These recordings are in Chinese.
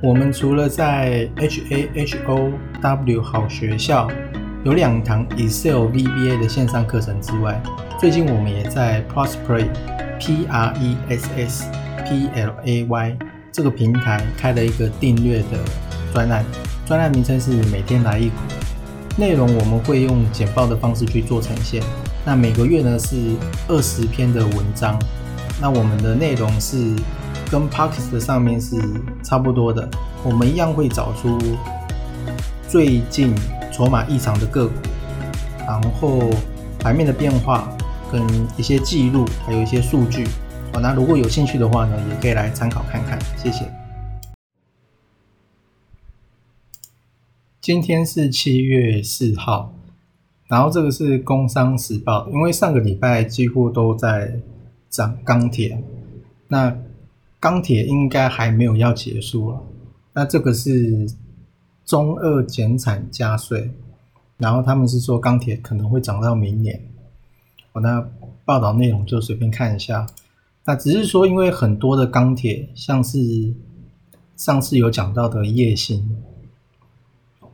我们除了在 H A H O W 好学校有两堂 Excel VBA 的线上课程之外，最近我们也在 Prospery P R E S S P L A Y 这个平台开了一个订阅的专案，专案名称是每天来一股，内容我们会用简报的方式去做呈现。那每个月呢是二十篇的文章，那我们的内容是。跟 Parkes 的上面是差不多的，我们一样会找出最近筹码异常的个股，然后盘面的变化跟一些记录，还有一些数据。好，那如果有兴趣的话呢，也可以来参考看看。谢谢。今天是七月四号，然后这个是《工商时报》，因为上个礼拜几乎都在涨钢铁，那。钢铁应该还没有要结束了，那这个是中二减产加税，然后他们是说钢铁可能会涨到明年。我那报道内容就随便看一下，那只是说因为很多的钢铁，像是上次有讲到的叶星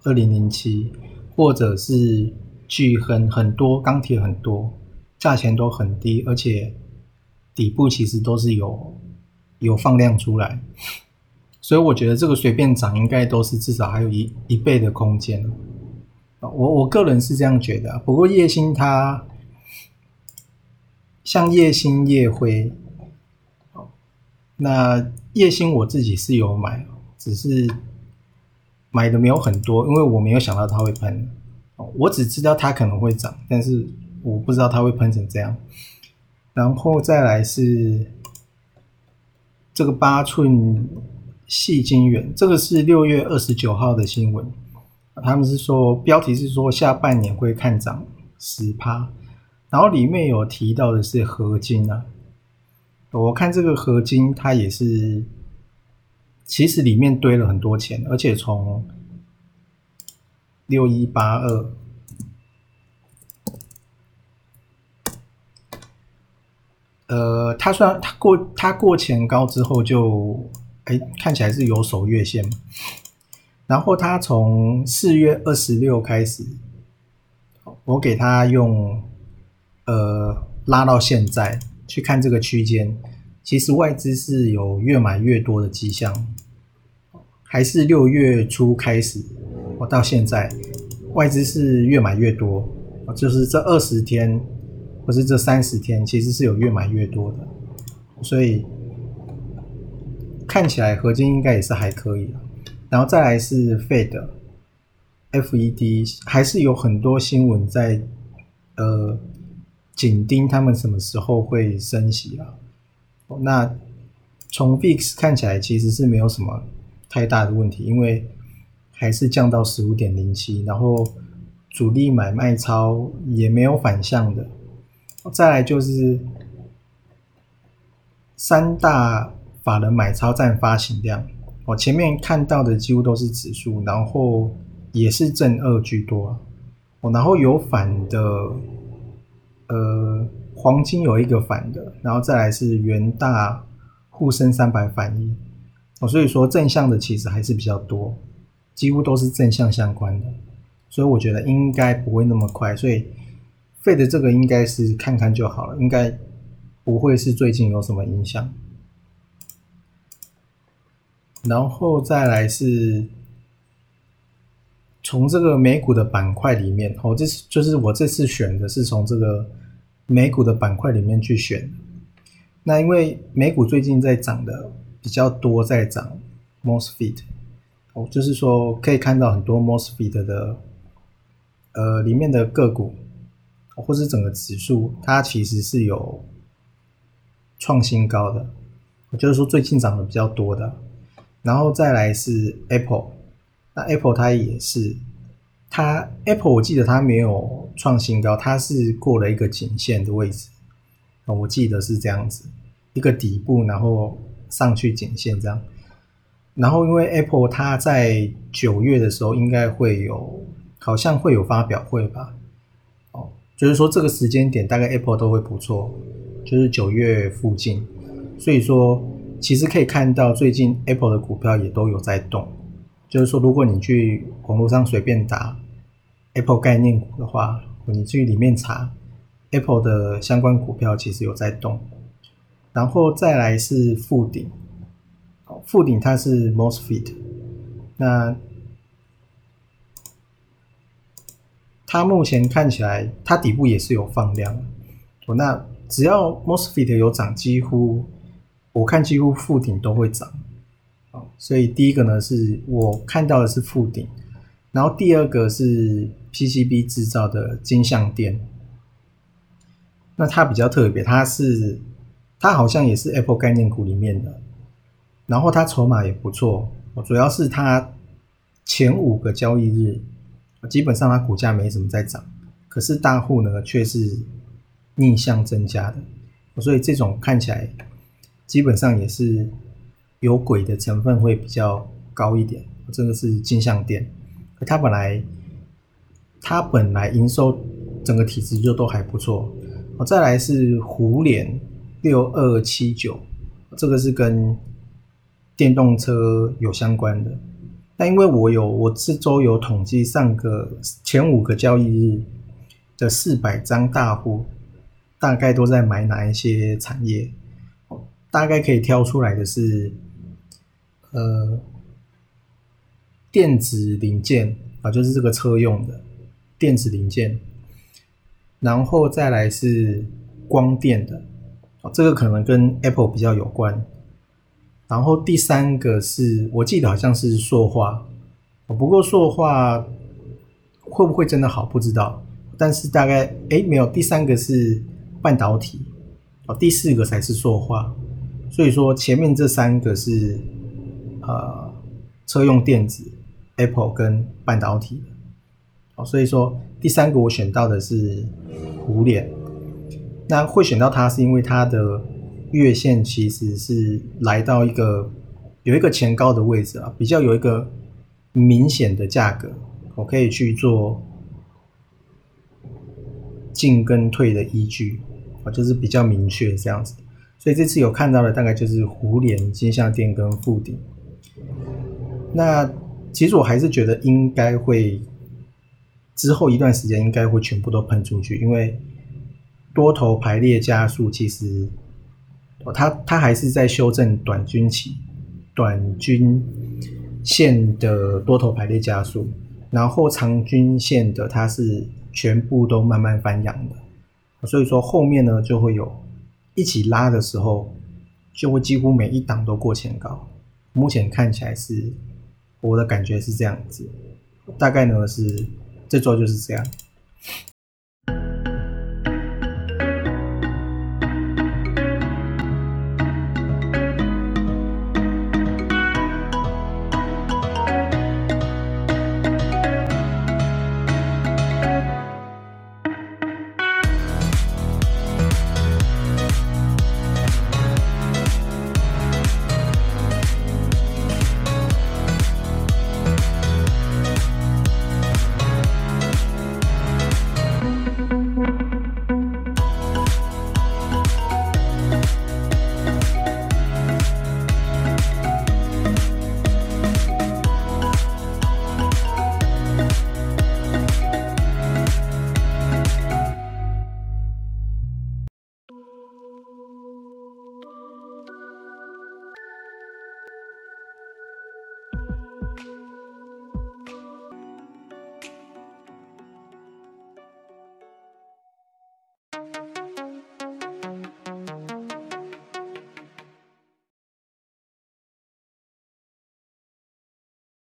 二零零七，或者是巨亨，很多钢铁很多，价钱都很低，而且底部其实都是有。有放量出来，所以我觉得这个随便涨应该都是至少还有一一倍的空间我我个人是这样觉得。不过叶星它像叶星叶辉，那叶星我自己是有买，只是买的没有很多，因为我没有想到它会喷。我只知道它可能会涨，但是我不知道它会喷成这样。然后再来是。这个八寸细晶圆，这个是六月二十九号的新闻，他们是说标题是说下半年会看涨十趴，然后里面有提到的是合金啊，我看这个合金它也是，其实里面堆了很多钱，而且从六一八二。呃，它算它过它过前高之后就，哎，看起来是有守月线。然后它从四月二十六开始，我给它用呃拉到现在去看这个区间，其实外资是有越买越多的迹象，还是六月初开始，我到现在外资是越买越多，就是这二十天。或是这三十天其实是有越买越多的，所以看起来合金应该也是还可以然后再来是 Fed、FED，还是有很多新闻在呃紧盯他们什么时候会升息啊？那从 VIX 看起来其实是没有什么太大的问题，因为还是降到十五点零七，然后主力买卖超也没有反向的。再来就是三大法人买超占发行量，我前面看到的几乎都是指数，然后也是正二居多，哦，然后有反的，呃，黄金有一个反的，然后再来是元大、沪深三百反一，哦，所以说正向的其实还是比较多，几乎都是正向相关的，所以我觉得应该不会那么快，所以。费的这个应该是看看就好了，应该不会是最近有什么影响。然后再来是从这个美股的板块里面，哦，这是就是我这次选的是从这个美股的板块里面去选。那因为美股最近在涨的比较多，在涨 Mosfet，哦，就是说可以看到很多 Mosfet 的呃里面的个股。或是整个指数，它其实是有创新高的，就是说最近涨的比较多的。然后再来是 Apple，那 Apple 它也是，它 Apple 我记得它没有创新高，它是过了一个颈线的位置，我记得是这样子，一个底部，然后上去颈线这样。然后因为 Apple 它在九月的时候应该会有，好像会有发表会吧。就是说，这个时间点大概 Apple 都会不错，就是九月附近。所以说，其实可以看到，最近 Apple 的股票也都有在动。就是说，如果你去网络上随便打 Apple 概念股的话，你去里面查 Apple 的相关股票，其实有在动。然后再来是富鼎，富鼎它是 Mosfet，那它目前看起来，它底部也是有放量。那只要 Mosfet 有涨，几乎我看几乎附顶都会涨。所以第一个呢是我看到的是富鼎，然后第二个是 PCB 制造的金相电。那它比较特别，它是它好像也是 Apple 概念股里面的，然后它筹码也不错。主要是它前五个交易日，基本上它股价没怎么在涨，可是大户呢却是逆向增加的，所以这种看起来基本上也是。有鬼的成分会比较高一点，这个是金相店，它本来它本来营收整个体质就都还不错。再来是虎脸六二七九，这个是跟电动车有相关的。但因为我有我这周有统计上个前五个交易日的四百张大户，大概都在买哪一些产业，大概可以挑出来的是。呃，电子零件啊，就是这个车用的电子零件，然后再来是光电的，这个可能跟 Apple 比较有关。然后第三个是我记得好像是塑化，不过塑化会不会真的好不知道，但是大概哎没有，第三个是半导体，哦，第四个才是塑化，所以说前面这三个是。呃，车用电子，Apple 跟半导体，哦，所以说第三个我选到的是虎脸，那会选到它是因为它的月线其实是来到一个有一个前高的位置啊，比较有一个明显的价格，我可以去做进跟退的依据啊，就是比较明确这样子，所以这次有看到的大概就是虎脸、金相电跟富鼎。那其实我还是觉得应该会之后一段时间应该会全部都喷出去，因为多头排列加速，其实它它还是在修正短均期、短均线的多头排列加速，然后长均线的它是全部都慢慢翻扬的，所以说后面呢就会有一起拉的时候，就会几乎每一档都过前高。目前看起来是，我的感觉是这样子，大概呢是这周就是这样。